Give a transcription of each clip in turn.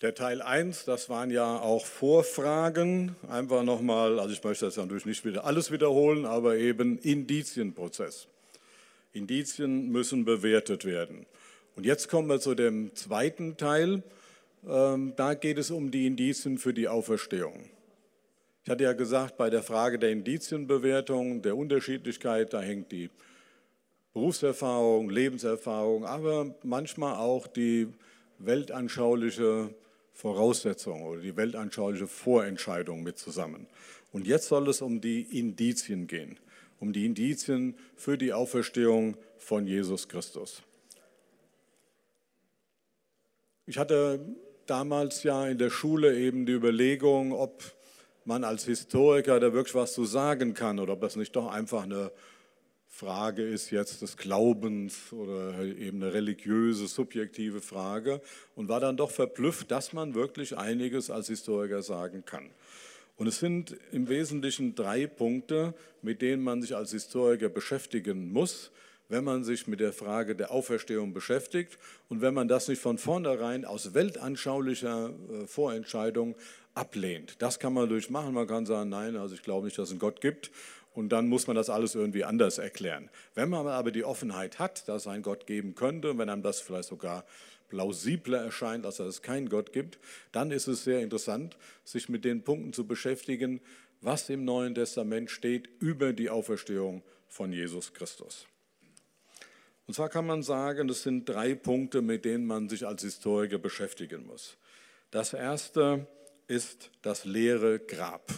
Der Teil 1, das waren ja auch Vorfragen, einfach nochmal, also ich möchte das natürlich nicht wieder alles wiederholen, aber eben Indizienprozess. Indizien müssen bewertet werden. Und jetzt kommen wir zu dem zweiten Teil, ähm, da geht es um die Indizien für die Auferstehung. Ich hatte ja gesagt, bei der Frage der Indizienbewertung, der Unterschiedlichkeit, da hängt die Berufserfahrung, Lebenserfahrung, aber manchmal auch die weltanschauliche Voraussetzung oder die weltanschauliche Vorentscheidung mit zusammen. Und jetzt soll es um die Indizien gehen, um die Indizien für die Auferstehung von Jesus Christus. Ich hatte damals ja in der Schule eben die Überlegung, ob man als Historiker da wirklich was zu sagen kann oder ob das nicht doch einfach eine Frage ist jetzt des Glaubens oder eben eine religiöse, subjektive Frage und war dann doch verblüfft, dass man wirklich einiges als Historiker sagen kann. Und es sind im Wesentlichen drei Punkte, mit denen man sich als Historiker beschäftigen muss, wenn man sich mit der Frage der Auferstehung beschäftigt und wenn man das nicht von vornherein aus weltanschaulicher äh, Vorentscheidung ablehnt. Das kann man durchmachen. Man kann sagen, nein, also ich glaube nicht, dass es einen Gott gibt und dann muss man das alles irgendwie anders erklären. Wenn man aber die Offenheit hat, dass es einen Gott geben könnte, und wenn einem das vielleicht sogar plausibler erscheint, als dass es keinen Gott gibt, dann ist es sehr interessant, sich mit den Punkten zu beschäftigen, was im Neuen Testament steht über die Auferstehung von Jesus Christus. Und zwar kann man sagen, es sind drei Punkte, mit denen man sich als Historiker beschäftigen muss. Das erste ist das leere Grab.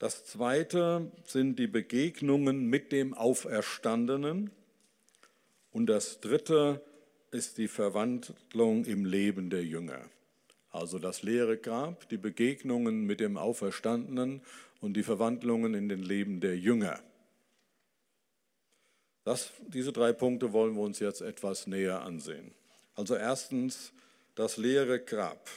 Das zweite sind die Begegnungen mit dem Auferstandenen. Und das dritte ist die Verwandlung im Leben der Jünger. Also das leere Grab, die Begegnungen mit dem Auferstandenen und die Verwandlungen in den Leben der Jünger. Das, diese drei Punkte wollen wir uns jetzt etwas näher ansehen. Also erstens das leere Grab.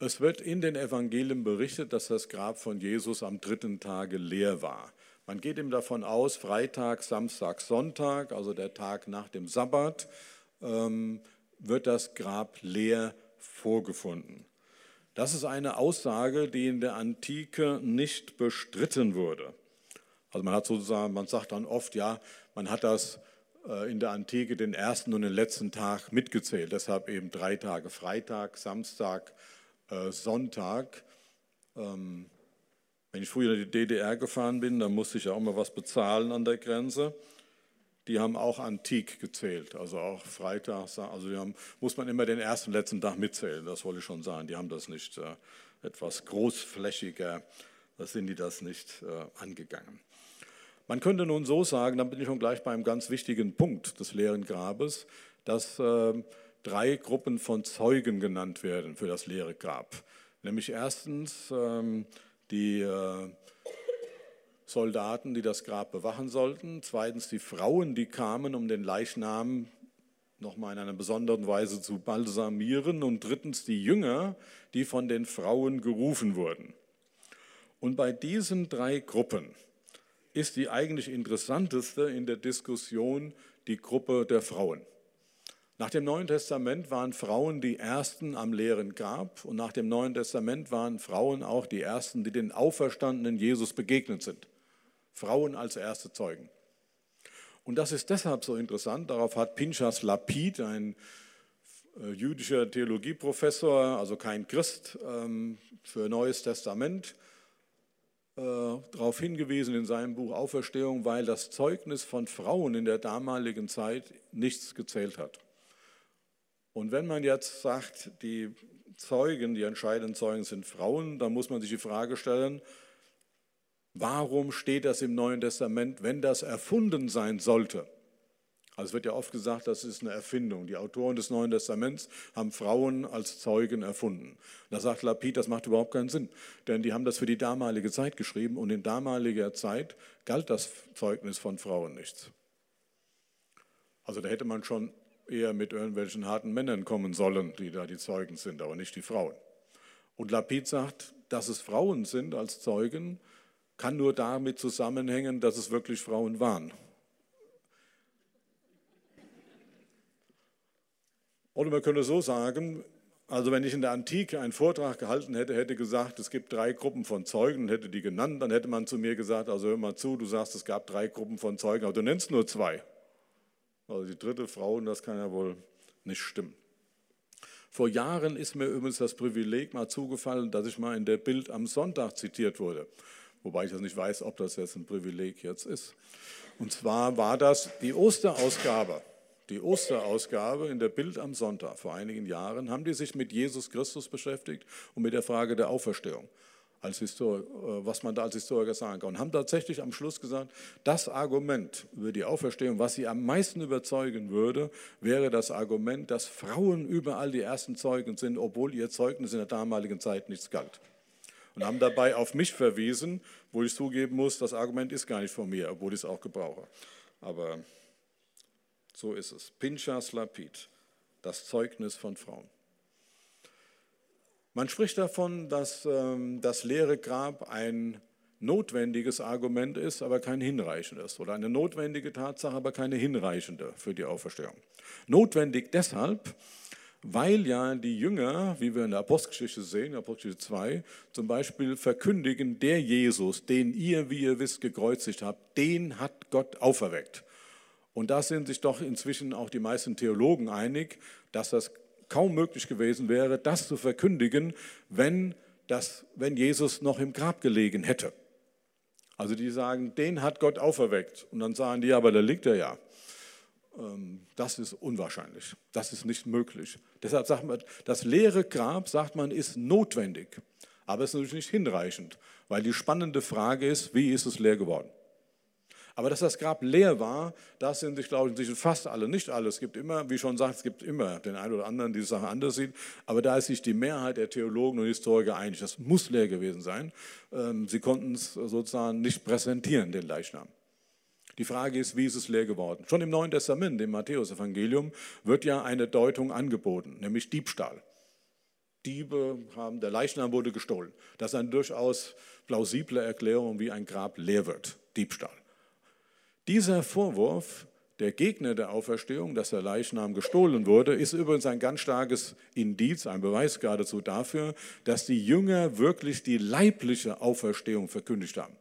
Es wird in den Evangelien berichtet, dass das Grab von Jesus am dritten Tage leer war. Man geht ihm davon aus, Freitag, Samstag, Sonntag, also der Tag nach dem Sabbat, ähm, wird das Grab leer vorgefunden. Das ist eine Aussage, die in der Antike nicht bestritten wurde. Also man hat sozusagen, man sagt dann oft, ja, man hat das äh, in der Antike den ersten und den letzten Tag mitgezählt. Deshalb eben drei Tage Freitag, Samstag, äh, Sonntag. Ähm, wenn ich früher in die DDR gefahren bin, dann musste ich auch mal was bezahlen an der Grenze. Die haben auch antik gezählt, also auch Freitag, also haben, muss man immer den ersten, letzten Tag mitzählen, das wollte ich schon sagen. Die haben das nicht äh, etwas großflächiger, da sind die das nicht äh, angegangen. Man könnte nun so sagen, dann bin ich schon gleich beim ganz wichtigen Punkt des leeren Grabes, dass äh, drei Gruppen von Zeugen genannt werden für das leere Grab. Nämlich erstens ähm, die äh, Soldaten, die das Grab bewachen sollten. Zweitens die Frauen, die kamen, um den Leichnam nochmal in einer besonderen Weise zu balsamieren. Und drittens die Jünger, die von den Frauen gerufen wurden. Und bei diesen drei Gruppen ist die eigentlich interessanteste in der Diskussion die Gruppe der Frauen. Nach dem Neuen Testament waren Frauen die Ersten am leeren Grab und nach dem Neuen Testament waren Frauen auch die Ersten, die den auferstandenen Jesus begegnet sind. Frauen als erste Zeugen. Und das ist deshalb so interessant, darauf hat Pinchas Lapid, ein äh, jüdischer Theologieprofessor, also kein Christ, ähm, für Neues Testament, äh, darauf hingewiesen in seinem Buch Auferstehung, weil das Zeugnis von Frauen in der damaligen Zeit nichts gezählt hat. Und wenn man jetzt sagt, die Zeugen, die entscheidenden Zeugen sind Frauen, dann muss man sich die Frage stellen, warum steht das im Neuen Testament, wenn das erfunden sein sollte? Also es wird ja oft gesagt, das ist eine Erfindung. Die Autoren des Neuen Testaments haben Frauen als Zeugen erfunden. Da sagt Lapid, das macht überhaupt keinen Sinn, denn die haben das für die damalige Zeit geschrieben und in damaliger Zeit galt das Zeugnis von Frauen nichts. Also da hätte man schon eher mit irgendwelchen harten Männern kommen sollen, die da die Zeugen sind, aber nicht die Frauen. Und Lapid sagt, dass es Frauen sind als Zeugen, kann nur damit zusammenhängen, dass es wirklich Frauen waren. Oder man könnte so sagen, also wenn ich in der Antike einen Vortrag gehalten hätte, hätte gesagt, es gibt drei Gruppen von Zeugen und hätte die genannt, dann hätte man zu mir gesagt, also hör mal zu, du sagst, es gab drei Gruppen von Zeugen, aber du nennst nur zwei. Also die dritte Frau, und das kann ja wohl nicht stimmen. Vor Jahren ist mir übrigens das Privileg mal zugefallen, dass ich mal in der Bild am Sonntag zitiert wurde. Wobei ich das nicht weiß, ob das jetzt ein Privileg jetzt ist. Und zwar war das die Osterausgabe die Osterausgabe in der Bild am Sonntag vor einigen Jahren, haben die sich mit Jesus Christus beschäftigt und mit der Frage der Auferstehung, als Histor äh, was man da als Historiker sagen kann. Und haben tatsächlich am Schluss gesagt, das Argument über die Auferstehung, was sie am meisten überzeugen würde, wäre das Argument, dass Frauen überall die ersten Zeugen sind, obwohl ihr Zeugnis in der damaligen Zeit nichts galt. Und haben dabei auf mich verwiesen, wo ich zugeben muss, das Argument ist gar nicht von mir, obwohl ich es auch gebrauche. Aber so ist es. Pinchas Lapid, das Zeugnis von Frauen. Man spricht davon, dass ähm, das leere Grab ein notwendiges Argument ist, aber kein hinreichendes. Oder eine notwendige Tatsache, aber keine hinreichende für die Auferstehung. Notwendig deshalb, weil ja die Jünger, wie wir in der Apostelgeschichte sehen, Apostelgeschichte 2, zum Beispiel verkündigen, der Jesus, den ihr, wie ihr wisst, gekreuzigt habt, den hat Gott auferweckt. Und da sind sich doch inzwischen auch die meisten Theologen einig, dass das kaum möglich gewesen wäre, das zu verkündigen, wenn, das, wenn Jesus noch im Grab gelegen hätte. Also die sagen, den hat Gott auferweckt. Und dann sagen die, aber da liegt er ja. Ähm, das ist unwahrscheinlich. Das ist nicht möglich. Deshalb sagt man, das leere Grab, sagt man, ist notwendig. Aber es ist natürlich nicht hinreichend, weil die spannende Frage ist, wie ist es leer geworden? Aber dass das Grab leer war, da sind sich, glaube ich, fast alle, nicht alle. Es gibt immer, wie schon sagt, es gibt immer den einen oder anderen, die die Sache anders sieht. Aber da ist sich die Mehrheit der Theologen und Historiker einig. Das muss leer gewesen sein. Ähm, sie konnten es sozusagen nicht präsentieren, den Leichnam. Die Frage ist, wie ist es leer geworden? Schon im Neuen Testament, im Matthäusevangelium, wird ja eine Deutung angeboten, nämlich Diebstahl. Diebe haben, der Leichnam wurde gestohlen. Das ist eine durchaus plausible Erklärung, wie ein Grab leer wird. Diebstahl. Dieser Vorwurf der Gegner der Auferstehung, dass der Leichnam gestohlen wurde, ist übrigens ein ganz starkes Indiz, ein Beweis geradezu dafür, dass die Jünger wirklich die leibliche Auferstehung verkündigt haben.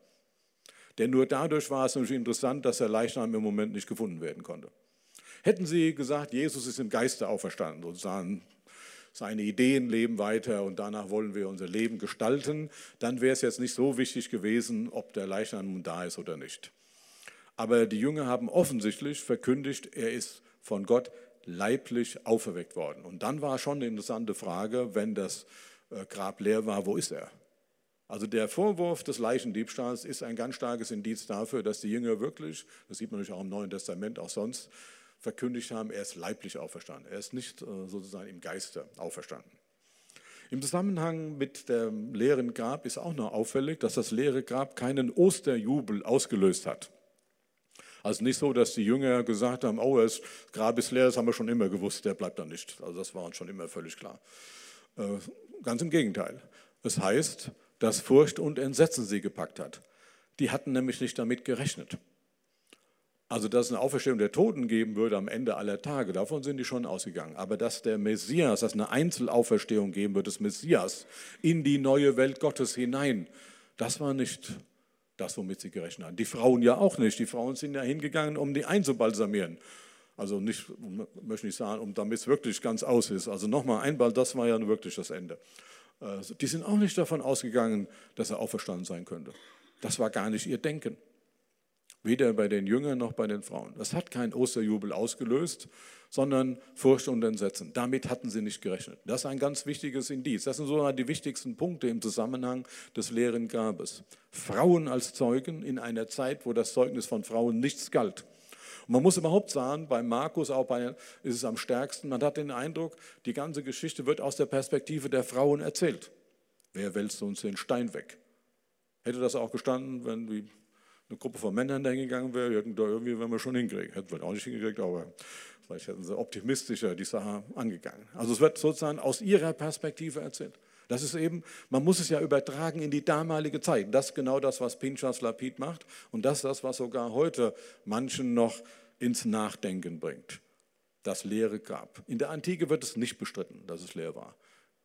Denn nur dadurch war es natürlich interessant, dass der Leichnam im Moment nicht gefunden werden konnte. Hätten sie gesagt, Jesus ist im Geiste auferstanden, sozusagen seine Ideen leben weiter und danach wollen wir unser Leben gestalten, dann wäre es jetzt nicht so wichtig gewesen, ob der Leichnam nun da ist oder nicht. Aber die Jünger haben offensichtlich verkündigt, er ist von Gott leiblich auferweckt worden. Und dann war schon eine interessante Frage, wenn das äh, Grab leer war, wo ist er? Also der Vorwurf des Leichendiebstahls ist ein ganz starkes Indiz dafür, dass die Jünger wirklich, das sieht man natürlich auch im Neuen Testament, auch sonst, verkündigt haben, er ist leiblich auferstanden. Er ist nicht äh, sozusagen im Geiste auferstanden. Im Zusammenhang mit dem leeren Grab ist auch noch auffällig, dass das leere Grab keinen Osterjubel ausgelöst hat. Also nicht so, dass die Jünger gesagt haben, oh, das Grab ist leer, das haben wir schon immer gewusst, der bleibt da nicht. Also das war uns schon immer völlig klar. Äh, ganz im Gegenteil. Es heißt, dass Furcht und Entsetzen sie gepackt hat. Die hatten nämlich nicht damit gerechnet. Also, dass es eine Auferstehung der Toten geben würde am Ende aller Tage, davon sind die schon ausgegangen. Aber dass der Messias, dass eine Einzelauferstehung geben wird, des Messias in die neue Welt Gottes hinein, das war nicht das, womit sie gerechnet haben. Die Frauen ja auch nicht. Die Frauen sind ja hingegangen, um die einzubalsamieren. Also nicht, möchte ich sagen, um damit es wirklich ganz aus ist. Also nochmal, einball, das war ja wirklich das Ende. Äh, die sind auch nicht davon ausgegangen, dass er auferstanden sein könnte. Das war gar nicht ihr Denken. Weder bei den Jüngern noch bei den Frauen. Das hat keinen Osterjubel ausgelöst, sondern Furcht und Entsetzen. Damit hatten sie nicht gerechnet. Das ist ein ganz wichtiges Indiz. Das sind so die wichtigsten Punkte im Zusammenhang des leeren Grabes. Frauen als Zeugen in einer Zeit, wo das Zeugnis von Frauen nichts galt. Man muss überhaupt sagen, bei Markus auch bei, ist es am stärksten, man hat den Eindruck, die ganze Geschichte wird aus der Perspektive der Frauen erzählt. Wer wälzt uns den Stein weg? Hätte das auch gestanden, wenn die eine Gruppe von Männern dahin gegangen wäre, hätten da irgendwie, wenn wir schon hinkriegen. Hätten wir auch nicht hingekriegt, aber vielleicht hätten sie optimistischer die Sache angegangen. Also es wird sozusagen aus ihrer Perspektive erzählt. Das ist eben, man muss es ja übertragen in die damalige Zeit. Das ist genau das, was Pinchas Lapid macht und das ist das, was sogar heute manchen noch ins Nachdenken bringt. das leere Grab. In der Antike wird es nicht bestritten, dass es leer war.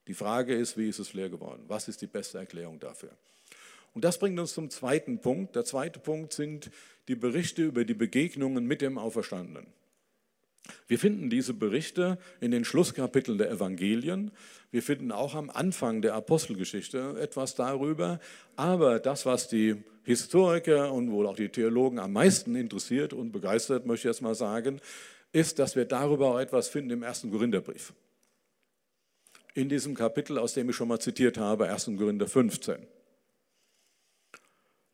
Die Frage ist, wie ist es leer geworden? Was ist die beste Erklärung dafür? Und das bringt uns zum zweiten Punkt. Der zweite Punkt sind die Berichte über die Begegnungen mit dem Auferstandenen. Wir finden diese Berichte in den Schlusskapiteln der Evangelien. Wir finden auch am Anfang der Apostelgeschichte etwas darüber. Aber das, was die Historiker und wohl auch die Theologen am meisten interessiert und begeistert, möchte ich jetzt mal sagen, ist, dass wir darüber auch etwas finden im ersten Korintherbrief. In diesem Kapitel, aus dem ich schon mal zitiert habe, 1. Korinther 15.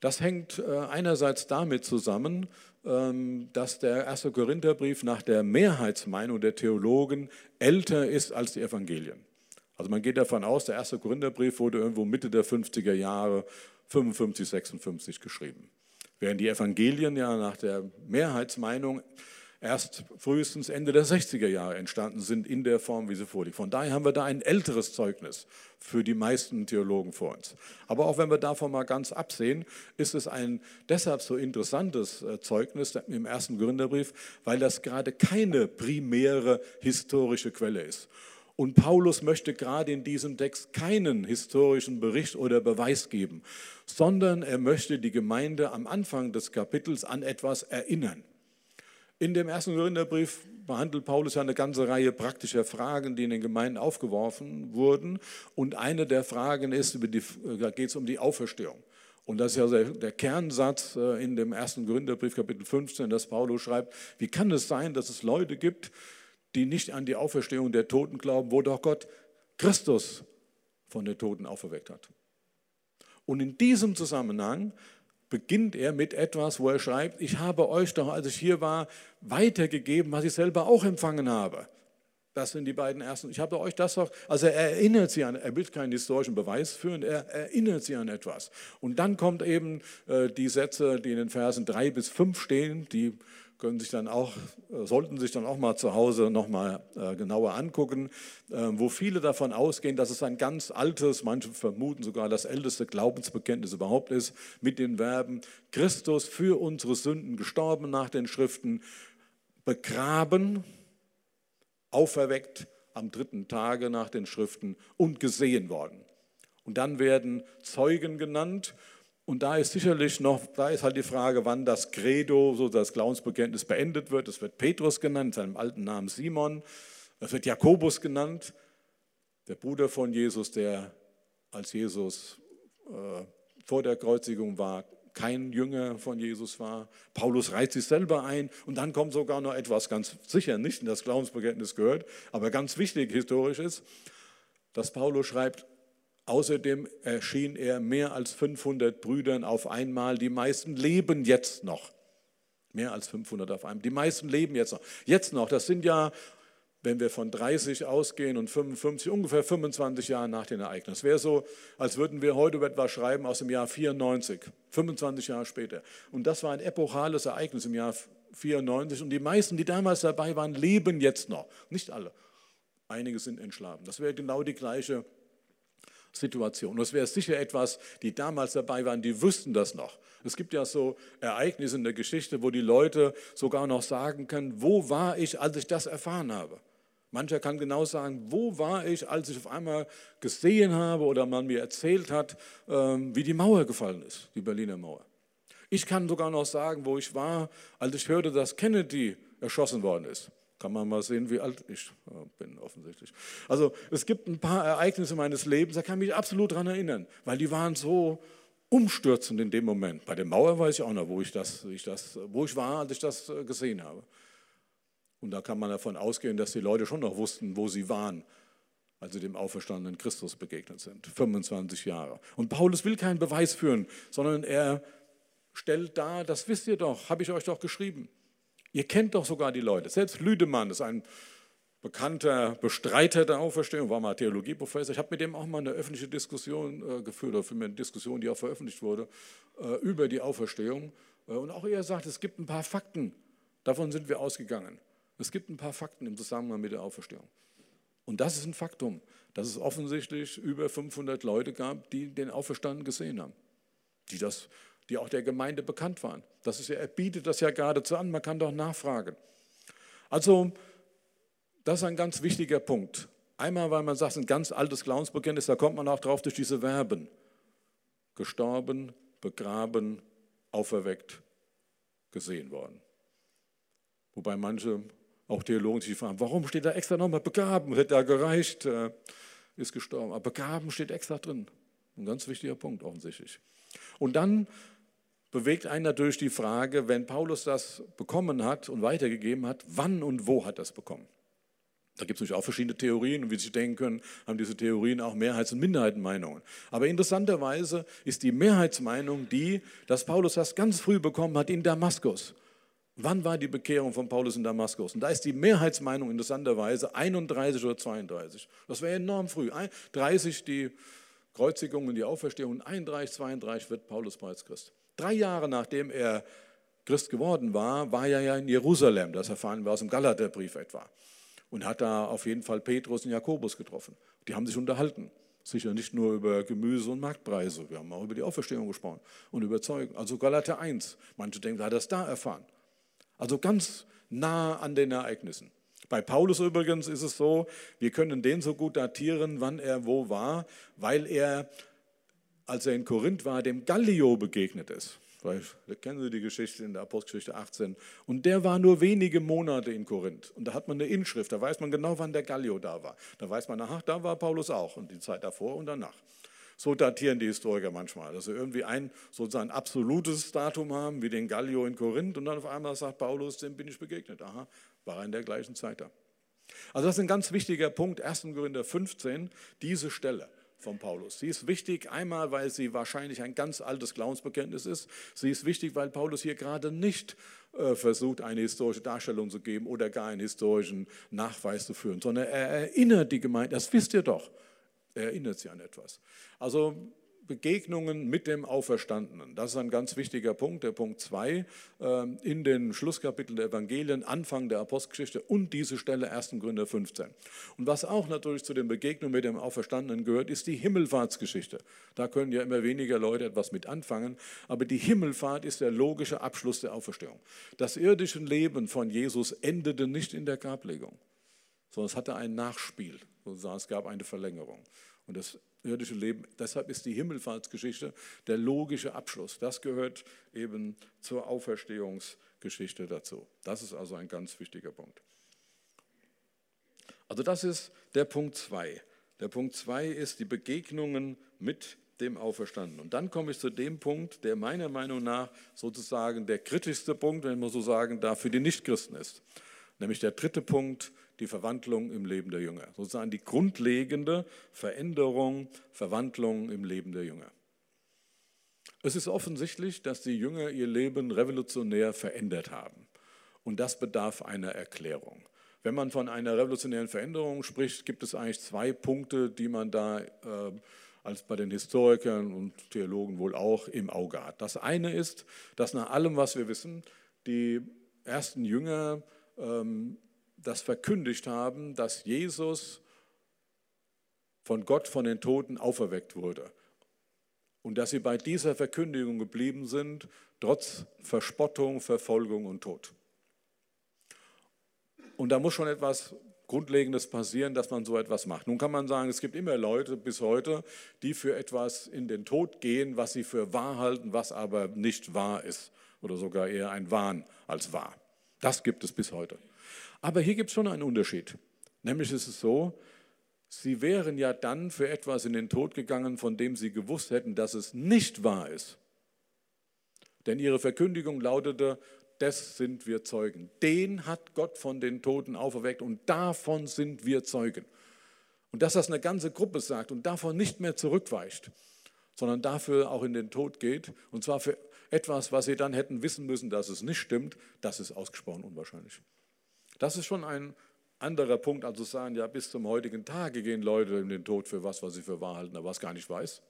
Das hängt äh, einerseits damit zusammen, ähm, dass der erste Korintherbrief nach der Mehrheitsmeinung der Theologen älter ist als die Evangelien. Also man geht davon aus, der erste Korintherbrief wurde irgendwo Mitte der 50er Jahre, 55, 56 geschrieben. Während die Evangelien ja nach der Mehrheitsmeinung erst frühestens Ende der 60er Jahre entstanden sind in der Form, wie sie vorliegt. Von daher haben wir da ein älteres Zeugnis für die meisten Theologen vor uns. Aber auch wenn wir davon mal ganz absehen, ist es ein deshalb so interessantes äh, Zeugnis im ersten Gründerbrief, weil das gerade keine primäre historische Quelle ist. Und Paulus möchte gerade in diesem Text keinen historischen Bericht oder Beweis geben, sondern er möchte die Gemeinde am Anfang des Kapitels an etwas erinnern. In dem ersten Korintherbrief behandelt Paulus eine ganze Reihe praktischer Fragen, die in den Gemeinden aufgeworfen wurden. Und eine der Fragen ist, da geht es um die Auferstehung. Und das ist ja der Kernsatz äh, in dem ersten Gründerbrief, Kapitel 15, dass Paulus schreibt, wie kann es sein, dass es Leute gibt, die nicht an die Auferstehung der Toten glauben, wo doch Gott Christus von den Toten auferweckt hat. Und in diesem Zusammenhang beginnt er mit etwas, wo er schreibt, ich habe euch doch, als ich hier war, weitergegeben, was ich selber auch empfangen habe. Das sind die beiden ersten. Ich habe euch das doch, also er erinnert sie an, er will keinen historischen Beweis führen, er erinnert sie an etwas. Und dann kommt eben äh, die Sätze, die in den Versen drei bis fünf stehen, die können sich dann auch, äh, sollten sich dann auch mal zu Hause nochmal äh, genauer angucken, äh, wo viele davon ausgehen, dass es ein ganz altes, manche vermuten sogar das älteste Glaubensbekenntnis überhaupt ist, mit den Verben Christus für unsere Sünden gestorben nach den Schriften, begraben, auferweckt am dritten Tage nach den Schriften und gesehen worden. Und dann werden Zeugen genannt und da ist sicherlich noch, da ist halt die Frage, wann das Credo, so das Glaubensbekenntnis beendet wird. Es wird Petrus genannt, seinem alten Namen Simon. Es wird Jakobus genannt, der Bruder von Jesus, der als Jesus äh, vor der Kreuzigung war, kein Jünger von Jesus war. Paulus reiht sich selber ein und dann kommt sogar noch etwas ganz sicher nicht in das Glaubensbekenntnis gehört, aber ganz wichtig historisch ist, dass Paulus schreibt, Außerdem erschien er mehr als 500 Brüdern auf einmal. Die meisten leben jetzt noch. Mehr als 500 auf einmal. Die meisten leben jetzt noch. Jetzt noch, das sind ja, wenn wir von 30 ausgehen und 55, ungefähr 25 Jahre nach den Ereignissen. Es wäre so, als würden wir heute über etwas schreiben aus dem Jahr 94, 25 Jahre später. Und das war ein epochales Ereignis im Jahr 94. Und die meisten, die damals dabei waren, leben jetzt noch. Nicht alle. Einige sind entschlafen. Das wäre genau die gleiche Situation. Es wäre sicher etwas, die damals dabei waren, die wüssten das noch. Es gibt ja so Ereignisse in der Geschichte, wo die Leute sogar noch sagen können, wo war ich, als ich das erfahren habe. Mancher kann genau sagen, wo war ich, als ich auf einmal gesehen habe oder man mir erzählt hat, ähm, wie die Mauer gefallen ist, die Berliner Mauer. Ich kann sogar noch sagen, wo ich war, als ich hörte, dass Kennedy erschossen worden ist. Kann man mal sehen, wie alt ich bin, offensichtlich. Also es gibt ein paar Ereignisse meines Lebens, da kann ich mich absolut daran erinnern, weil die waren so umstürzend in dem Moment. Bei der Mauer weiß ich auch noch, wo ich, das, ich das, wo ich war, als ich das äh, gesehen habe. Und da kann man davon ausgehen, dass die Leute schon noch wussten, wo sie waren, als sie dem auferstandenen Christus begegnet sind. 25 Jahre. Und Paulus will keinen Beweis führen, sondern er stellt dar, das wisst ihr doch, habe ich euch doch geschrieben. Ihr kennt doch sogar die Leute. Selbst Lüdemann ist ein bekannter Bestreiter der Auferstehung, war mal Theologieprofessor. Ich habe mit dem auch mal eine öffentliche Diskussion äh, geführt, oder für eine Diskussion, die auch veröffentlicht wurde, äh, über die Auferstehung. Äh, und auch er sagt, es gibt ein paar Fakten, davon sind wir ausgegangen. Es gibt ein paar Fakten im Zusammenhang mit der Auferstehung. Und das ist ein Faktum, dass es offensichtlich über 500 Leute gab, die den Auferstanden gesehen haben, die das die auch der Gemeinde bekannt waren. Das ist ja, er bietet das ja geradezu an, man kann doch nachfragen. Also Das ist ein ganz wichtiger Punkt. Einmal, weil man sagt, ein ganz altes Glaubensbekenntnis, da kommt man auch drauf durch diese Verben. Gestorben, begraben, auferweckt, gesehen worden. Wobei manche, auch Theologen, sich fragen, warum steht da extra nochmal begraben? Hätte da gereicht, äh, ist gestorben. Aber begraben steht extra drin. Ein ganz wichtiger Punkt offensichtlich. Und dann bewegt einen natürlich die Frage, wenn Paulus das bekommen hat und weitergegeben hat, wann und wo hat es bekommen? Da gibt es natürlich auch verschiedene Theorien und wie Sie denken können, haben diese Theorien auch Mehrheits- und Minderheitenmeinungen. Aber interessanterweise ist die Mehrheitsmeinung die, dass Paulus das ganz früh bekommen hat in Damaskus. Wann war die Bekehrung von Paulus in Damaskus? Und da ist die Mehrheitsmeinung interessanterweise 31 oder 32. Das wäre enorm früh. 30 die Kreuzigung und die Auferstehung und 31, 32 wird Paulus bereits Christ. Drei Jahre nachdem er Christ geworden war, war er ja in Jerusalem. Das erfahren wir aus dem Galaterbrief etwa und hat da auf jeden Fall Petrus und Jakobus getroffen. Die haben sich unterhalten. Sicher nicht nur über Gemüse und Marktpreise, wir haben auch über die Auferstehung gesprochen und über Zeugen. Also Galater 1. Manche denken, er hat das da erfahren. Also ganz nah an den Ereignissen. Bei Paulus übrigens ist es so, wir können den so gut datieren, wann er wo war, weil er, als er in Korinth war, dem Gallio begegnet ist. Vielleicht kennen Sie die Geschichte in der Apostelgeschichte 18. Und der war nur wenige Monate in Korinth. Und da hat man eine Inschrift, da weiß man genau, wann der Gallio da war. Da weiß man, ach, da war Paulus auch und die Zeit davor und danach. So datieren die Historiker manchmal, dass sie irgendwie ein sozusagen absolutes Datum haben, wie den Gallio in Korinth, und dann auf einmal sagt Paulus, dem bin ich begegnet. Aha, war er in der gleichen Zeit da. Also das ist ein ganz wichtiger Punkt, 1. Korinther 15, diese Stelle von Paulus. Sie ist wichtig, einmal, weil sie wahrscheinlich ein ganz altes Glaubensbekenntnis ist. Sie ist wichtig, weil Paulus hier gerade nicht äh, versucht, eine historische Darstellung zu geben oder gar einen historischen Nachweis zu führen, sondern er erinnert die Gemeinde, das wisst ihr doch, er erinnert sie an etwas. Also Begegnungen mit dem Auferstandenen. Das ist ein ganz wichtiger Punkt, der Punkt 2 ähm, in den Schlusskapiteln der Evangelien, Anfang der Apostelgeschichte und diese Stelle 1. Gründer 15. Und was auch natürlich zu den Begegnungen mit dem Auferstandenen gehört, ist die Himmelfahrtsgeschichte. Da können ja immer weniger Leute etwas mit anfangen, aber die Himmelfahrt ist der logische Abschluss der Auferstehung. Das irdische Leben von Jesus endete nicht in der Grablegung, sondern es hatte ein Nachspiel, sozusagen es gab eine Verlängerung. Und das irdische Leben. Deshalb ist die Himmelfahrtsgeschichte der logische Abschluss. Das gehört eben zur Auferstehungsgeschichte dazu. Das ist also ein ganz wichtiger Punkt. Also das ist der Punkt 2. Der Punkt 2 ist die Begegnungen mit dem Auferstandenen. Und dann komme ich zu dem Punkt, der meiner Meinung nach sozusagen der kritischste Punkt, wenn man so sagen darf, für die Nichtchristen ist. Nämlich der dritte Punkt, die Verwandlung im Leben der Jünger. Sozusagen die grundlegende Veränderung, Verwandlung im Leben der Jünger. Es ist offensichtlich, dass die Jünger ihr Leben revolutionär verändert haben. Und das bedarf einer Erklärung. Wenn man von einer revolutionären Veränderung spricht, gibt es eigentlich zwei Punkte, die man da äh, als bei den Historikern und Theologen wohl auch im Auge hat. Das eine ist, dass nach allem, was wir wissen, die ersten Jünger ähm, das verkündigt haben, dass Jesus von Gott von den Toten auferweckt wurde. Und dass sie bei dieser Verkündigung geblieben sind, trotz Verspottung, Verfolgung und Tod. Und da muss schon etwas Grundlegendes passieren, dass man so etwas macht. Nun kann man sagen, es gibt immer Leute bis heute, die für etwas in den Tod gehen, was sie für wahr halten, was aber nicht wahr ist oder sogar eher ein Wahn als wahr. Das gibt es bis heute. Aber hier gibt es schon einen Unterschied. Nämlich ist es so, sie wären ja dann für etwas in den Tod gegangen, von dem sie gewusst hätten, dass es nicht wahr ist. Denn ihre Verkündigung lautete, das sind wir Zeugen. Den hat Gott von den Toten auferweckt und davon sind wir Zeugen. Und dass das eine ganze Gruppe sagt und davon nicht mehr zurückweicht, sondern dafür auch in den Tod geht, und zwar für etwas, was sie dann hätten wissen müssen, dass es nicht stimmt, das ist ausgesprochen unwahrscheinlich. Das ist schon ein anderer Punkt, als zu sagen, ja, bis zum heutigen Tage gehen Leute in den Tod für was, was sie für wahr halten, aber was gar nicht weiß.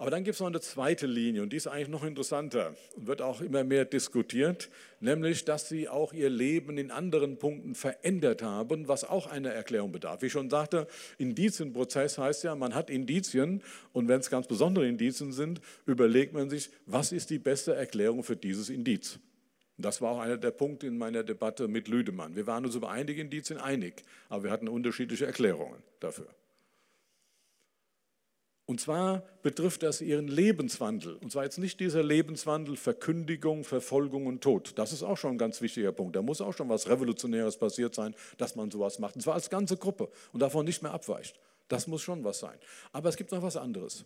Aber dann gibt es noch eine zweite Linie und die ist eigentlich noch interessanter und wird auch immer mehr diskutiert, nämlich, dass sie auch ihr Leben in anderen Punkten verändert haben, was auch einer Erklärung bedarf. Wie ich schon sagte, Indizienprozess heißt ja, man hat Indizien und wenn es ganz besondere Indizien sind, überlegt man sich, was ist die beste Erklärung für dieses Indiz. Das war auch einer der Punkte in meiner Debatte mit Lüdemann. Wir waren uns über einige Indizien einig, aber wir hatten unterschiedliche Erklärungen dafür. Und zwar betrifft das ihren Lebenswandel. Und zwar jetzt nicht dieser Lebenswandel Verkündigung, Verfolgung und Tod. Das ist auch schon ein ganz wichtiger Punkt. Da muss auch schon was Revolutionäres passiert sein, dass man sowas macht. Und zwar als ganze Gruppe und davon nicht mehr abweicht. Das muss schon was sein. Aber es gibt noch was anderes.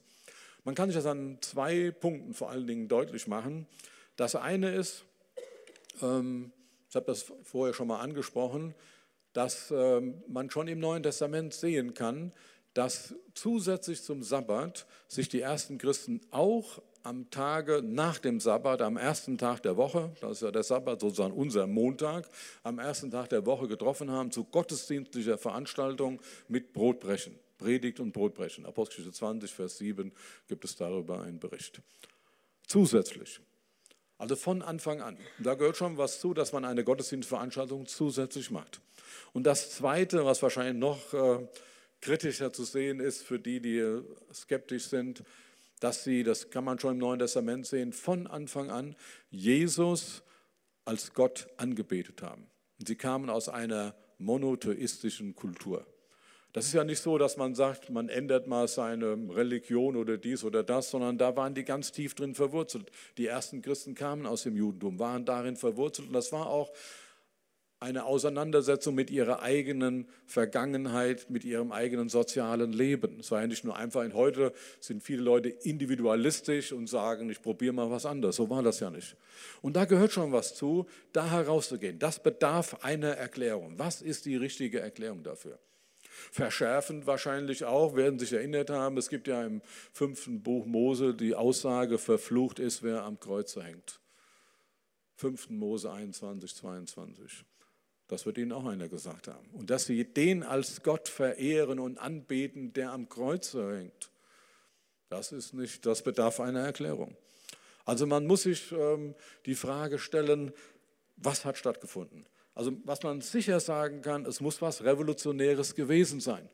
Man kann sich das an zwei Punkten vor allen Dingen deutlich machen. Das eine ist, ich habe das vorher schon mal angesprochen, dass ähm, man schon im Neuen Testament sehen kann, dass zusätzlich zum Sabbat sich die ersten Christen auch am Tage nach dem Sabbat, am ersten Tag der Woche, das ist ja der Sabbat, sozusagen unser Montag, am ersten Tag der Woche getroffen haben zu gottesdienstlicher Veranstaltung mit Brotbrechen, Predigt und Brotbrechen. Apostelgeschichte 20, Vers 7 gibt es darüber einen Bericht. Zusätzlich, also von Anfang an. Da gehört schon was zu, dass man eine Gottesdienstveranstaltung zusätzlich macht. Und das Zweite, was wahrscheinlich noch äh, kritischer zu sehen ist für die, die skeptisch sind, dass sie, das kann man schon im Neuen Testament sehen, von Anfang an Jesus als Gott angebetet haben. sie kamen aus einer monotheistischen Kultur. Das ist ja nicht so, dass man sagt, man ändert mal seine Religion oder dies oder das, sondern da waren die ganz tief drin verwurzelt. Die ersten Christen kamen aus dem Judentum, waren darin verwurzelt und das war auch eine Auseinandersetzung mit ihrer eigenen Vergangenheit, mit ihrem eigenen sozialen Leben. Es war ja nicht nur einfach, heute sind viele Leute individualistisch und sagen, ich probiere mal was anderes. So war das ja nicht. Und da gehört schon was zu, da herauszugehen. Das bedarf einer Erklärung. Was ist die richtige Erklärung dafür? Verschärfend wahrscheinlich auch, werden sich erinnert haben, es gibt ja im fünften Buch Mose die Aussage, verflucht ist, wer am Kreuze hängt. 5. Mose 21, 22. Das wird ihnen auch einer gesagt haben. Und dass sie den als Gott verehren und anbeten, der am Kreuz hängt, das ist nicht, das bedarf einer Erklärung. Also man muss sich ähm, die Frage stellen, was hat stattgefunden? Also was man sicher sagen kann, es muss was Revolutionäres gewesen sein,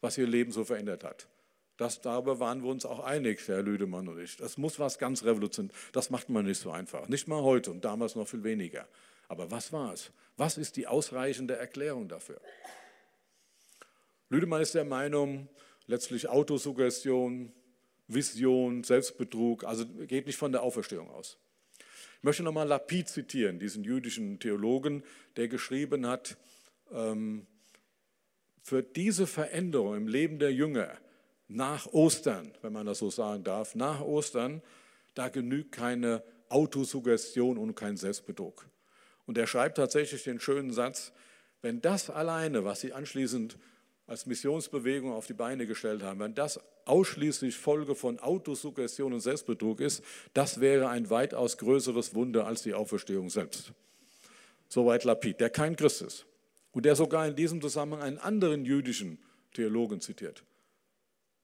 was ihr Leben so verändert hat. Das, darüber waren wir uns auch einig, Herr Lüdemann und ich. Das muss was ganz Revolutionäres. Das macht man nicht so einfach. Nicht mal heute und damals noch viel weniger. Aber was war es? Was ist die ausreichende Erklärung dafür? Lüdemann ist der Meinung, letztlich Autosuggestion, Vision, Selbstbetrug, also geht nicht von der Auferstehung aus. Ich möchte nochmal Lapid zitieren, diesen jüdischen Theologen, der geschrieben hat, ähm, für diese Veränderung im Leben der Jünger nach Ostern, wenn man das so sagen darf, nach Ostern, da genügt keine Autosuggestion und kein Selbstbetrug. Und er schreibt tatsächlich den schönen Satz, wenn das alleine, was sie anschließend als Missionsbewegung auf die Beine gestellt haben, wenn das ausschließlich Folge von Autosuggestion und Selbstbetrug ist, das wäre ein weitaus größeres Wunder als die Auferstehung selbst. Soweit Lapid, der kein Christ ist und der sogar in diesem Zusammenhang einen anderen jüdischen Theologen zitiert.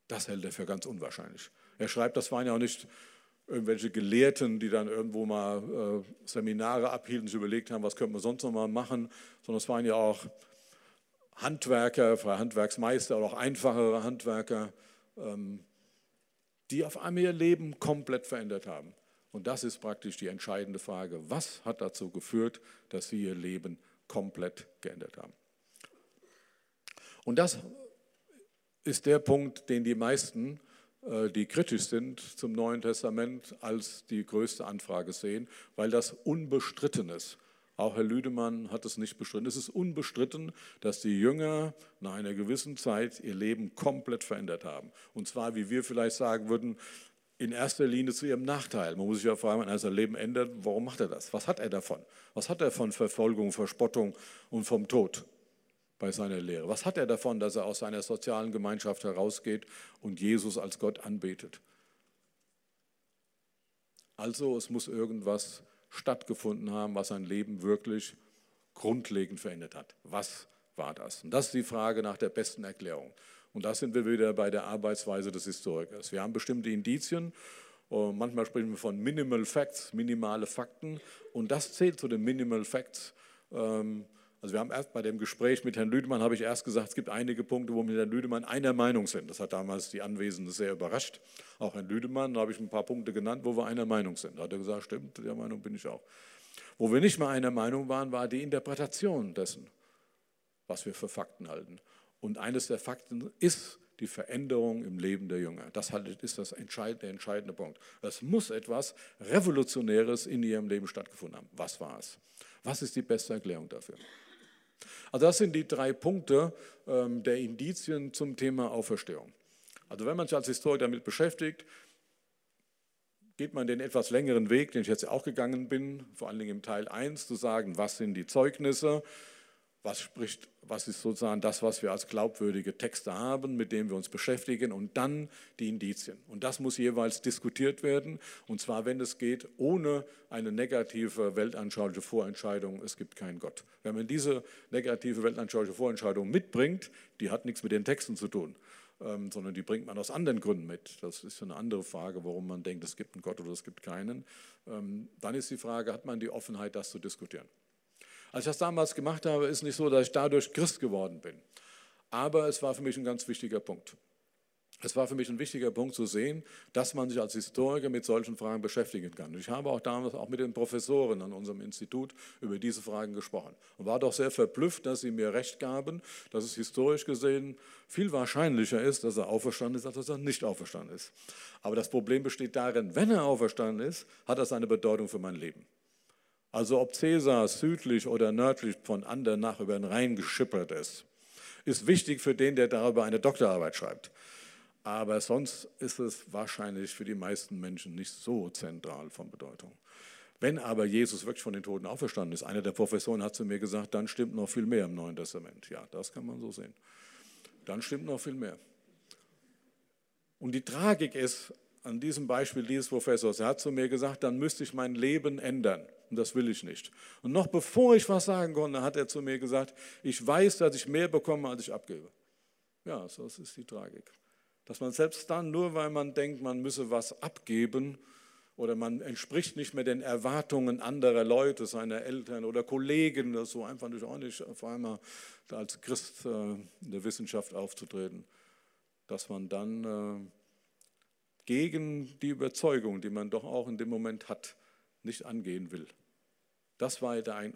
Das hält er für ganz unwahrscheinlich. Er schreibt, das waren ja auch nicht irgendwelche Gelehrten, die dann irgendwo mal äh, Seminare abhielten, sich überlegt haben, was könnte man sonst noch mal machen, sondern es waren ja auch Handwerker, Handwerksmeister oder auch einfachere Handwerker, ähm, die auf einmal ihr Leben komplett verändert haben. Und das ist praktisch die entscheidende Frage. Was hat dazu geführt, dass sie ihr Leben komplett geändert haben? Und das ist der Punkt, den die meisten äh, die kritisch sind zum Neuen Testament, als die größte Anfrage sehen, weil das unbestritten ist. Auch Herr Lüdemann hat es nicht bestritten. Es ist unbestritten, dass die Jünger nach einer gewissen Zeit ihr Leben komplett verändert haben. Und zwar, wie wir vielleicht sagen würden, in erster Linie zu ihrem Nachteil. Man muss sich ja fragen, wenn er sein Leben ändert, warum macht er das? Was hat er davon? Was hat er von Verfolgung, Verspottung und vom Tod? bei seiner Lehre? Was hat er davon, dass er aus seiner sozialen Gemeinschaft herausgeht und Jesus als Gott anbetet? Also es muss irgendwas stattgefunden haben, was sein Leben wirklich grundlegend verändert hat. Was war das? Und das ist die Frage nach der besten Erklärung. Und da sind wir wieder bei der Arbeitsweise des Historikers. Wir haben bestimmte Indizien. Manchmal sprechen wir von Minimal Facts, minimale Fakten. Und das zählt zu den Minimal Facts. Ähm, also wir haben erst bei dem Gespräch mit Herrn Lüdemann, habe ich erst gesagt, es gibt einige Punkte, wo wir mit Herrn Lüdemann einer Meinung sind. Das hat damals die Anwesenden sehr überrascht. Auch Herrn Lüdemann, da habe ich ein paar Punkte genannt, wo wir einer Meinung sind. Da hat er gesagt, stimmt, der Meinung bin ich auch. Wo wir nicht mal einer Meinung waren, war die Interpretation dessen, was wir für Fakten halten. Und eines der Fakten ist die Veränderung im Leben der Jünger. Das ist das entscheidende, der entscheidende Punkt. Es muss etwas Revolutionäres in ihrem Leben stattgefunden haben. Was war es? Was ist die beste Erklärung dafür? Also das sind die drei Punkte ähm, der Indizien zum Thema Auferstehung. Also wenn man sich als Historiker damit beschäftigt, geht man den etwas längeren Weg, den ich jetzt auch gegangen bin, vor allen Dingen im Teil 1, zu sagen, was sind die Zeugnisse, was spricht, was ist sozusagen das, was wir als glaubwürdige Texte haben, mit denen wir uns beschäftigen und dann die Indizien. Und das muss jeweils diskutiert werden und zwar, wenn es geht, ohne eine negative weltanschauliche Vorentscheidung, es gibt keinen Gott. Wenn man diese negative weltanschauliche Vorentscheidung mitbringt, die hat nichts mit den Texten zu tun, ähm, sondern die bringt man aus anderen Gründen mit. Das ist eine andere Frage, warum man denkt, es gibt einen Gott oder es gibt keinen. Ähm, dann ist die Frage, hat man die Offenheit, das zu diskutieren? Als ich das damals gemacht habe, ist nicht so, dass ich dadurch Christ geworden bin. Aber es war für mich ein ganz wichtiger Punkt. Es war für mich ein wichtiger Punkt zu sehen, dass man sich als Historiker mit solchen Fragen beschäftigen kann. Ich habe auch damals auch mit den Professoren an unserem Institut über diese Fragen gesprochen und war doch sehr verblüfft, dass sie mir recht gaben, dass es historisch gesehen viel wahrscheinlicher ist, dass er auferstanden ist, als dass er nicht auferstanden ist. Aber das Problem besteht darin, wenn er auferstanden ist, hat das eine Bedeutung für mein Leben. Also ob Cäsar südlich oder nördlich von Andernach über den Rhein geschippert ist, ist wichtig für den, der darüber eine Doktorarbeit schreibt. Aber sonst ist es wahrscheinlich für die meisten Menschen nicht so zentral von Bedeutung. Wenn aber Jesus wirklich von den Toten auferstanden ist, einer der Professoren hat zu mir gesagt, dann stimmt noch viel mehr im Neuen Testament. Ja, das kann man so sehen. Dann stimmt noch viel mehr. Und die Tragik ist an diesem Beispiel dieses Professors, er hat zu mir gesagt, dann müsste ich mein Leben ändern. Und das will ich nicht. Und noch bevor ich was sagen konnte, hat er zu mir gesagt, ich weiß, dass ich mehr bekomme, als ich abgebe. Ja, so ist die Tragik. Dass man selbst dann, nur weil man denkt, man müsse was abgeben oder man entspricht nicht mehr den Erwartungen anderer Leute, seiner Eltern oder Kollegen, das so einfach nicht auch nicht auf einmal als Christ äh, in der Wissenschaft aufzutreten, dass man dann äh, gegen die Überzeugung, die man doch auch in dem Moment hat, nicht angehen will. Das war der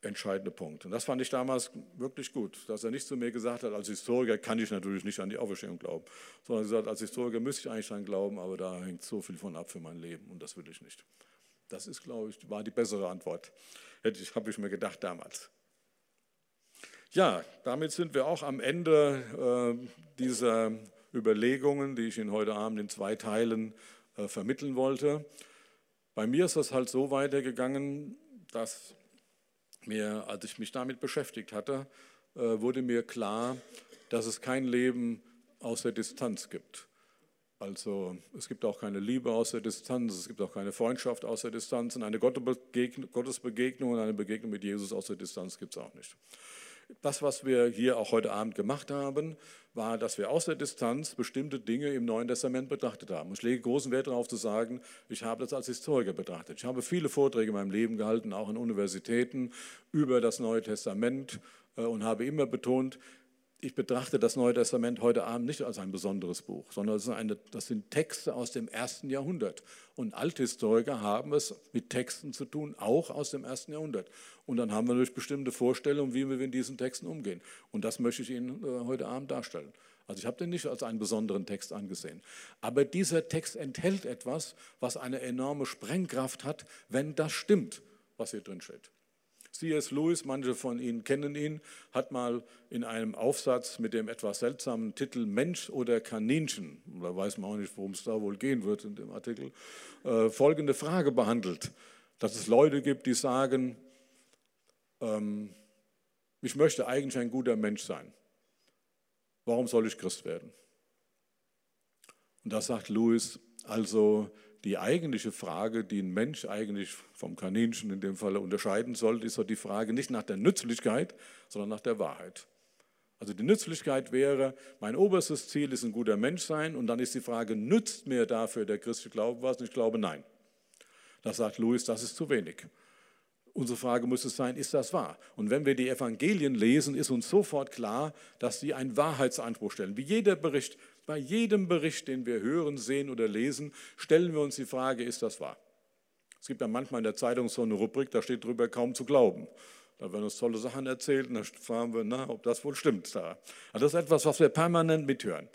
entscheidende Punkt. Und das fand ich damals wirklich gut, dass er nicht zu mir gesagt hat, als Historiker kann ich natürlich nicht an die Auferstehung glauben, sondern gesagt, als Historiker müsste ich eigentlich daran glauben, aber da hängt so viel von ab für mein Leben und das will ich nicht. Das ist, glaube ich, war die bessere Antwort, habe ich mir gedacht damals. Ja, damit sind wir auch am Ende äh, dieser Überlegungen, die ich Ihnen heute Abend in zwei Teilen äh, vermitteln wollte. Bei mir ist das halt so weitergegangen, dass mir, als ich mich damit beschäftigt hatte, äh, wurde mir klar, dass es kein Leben aus der Distanz gibt. Also es gibt auch keine Liebe aus der Distanz, es gibt auch keine Freundschaft aus der Distanz und eine Gottesbegegnung und eine Begegnung mit Jesus aus der Distanz gibt es auch nicht. Das, was wir hier auch heute Abend gemacht haben, war, dass wir aus der Distanz bestimmte Dinge im Neuen Testament betrachtet haben. Ich lege großen Wert darauf zu sagen, ich habe das als Historiker betrachtet. Ich habe viele Vorträge in meinem Leben gehalten, auch in Universitäten, über das Neue Testament äh, und habe immer betont, ich betrachte das Neue Testament heute Abend nicht als ein besonderes Buch, sondern das, eine, das, sind Texte aus dem ersten Jahrhundert. Und Althistoriker haben es mit Texten zu tun, auch aus dem ersten Jahrhundert. Und dann haben wir natürlich bestimmte Vorstellungen, wie wir mit diesen Texten umgehen. Und das möchte ich Ihnen äh, heute Abend darstellen. Also ich habe den nicht als einen besonderen Text angesehen. Aber dieser Text enthält etwas, was eine enorme Sprengkraft hat, wenn das stimmt, was hier drin steht. C.S. Lewis, manche von Ihnen kennen ihn, hat mal in einem Aufsatz mit dem etwas seltsamen Titel Mensch oder Kaninchen, da weiß man auch nicht, worum es da wohl gehen wird in dem Artikel, äh, folgende Frage behandelt, dass es Leute gibt, die sagen, ähm, ich möchte eigentlich ein guter Mensch sein. Warum soll ich Christ werden? Und da sagt Lewis, also die eigentliche Frage, die ein Mensch eigentlich vom Kaninchen in dem Fall unterscheiden sollte, ist doch die Frage nicht nach der Nützlichkeit, sondern nach der Wahrheit. Also die Nützlichkeit wäre, mein oberstes Ziel ist ein guter Mensch sein und dann ist die Frage, nützt mir dafür der christliche Glaube was? Und ich glaube, nein. Da sagt Louis, das ist zu wenig. Unsere Frage muss es sein, ist das wahr? Und wenn wir die Evangelien lesen, ist uns sofort klar, dass sie einen Wahrheitsanspruch stellen. Wie jeder Bericht bei jedem Bericht, den wir hören, sehen oder lesen, stellen wir uns die Frage, ist das wahr? Es gibt ja manchmal in der Zeitung so eine Rubrik, da steht drüber kaum zu glauben. Da werden uns tolle Sachen erzählt und dann fragen wir, na, ob das wohl stimmt. Da. Also das ist etwas, was wir permanent mithören.